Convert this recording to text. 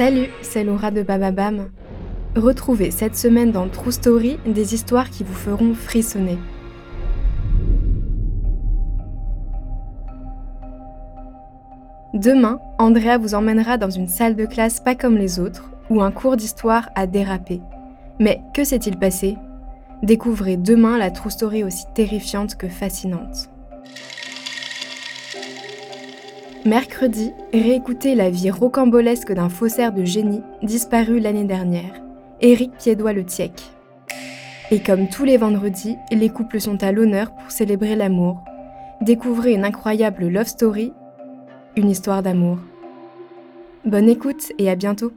Salut, c'est Laura de Bababam. Retrouvez cette semaine dans True Story des histoires qui vous feront frissonner. Demain, Andrea vous emmènera dans une salle de classe pas comme les autres, où un cours d'histoire a dérapé. Mais que s'est-il passé? Découvrez demain la True Story aussi terrifiante que fascinante. Mercredi, réécoutez la vie rocambolesque d'un faussaire de génie disparu l'année dernière, Éric Piédois-Le Tiec. Et comme tous les vendredis, les couples sont à l'honneur pour célébrer l'amour. Découvrez une incroyable love story, une histoire d'amour. Bonne écoute et à bientôt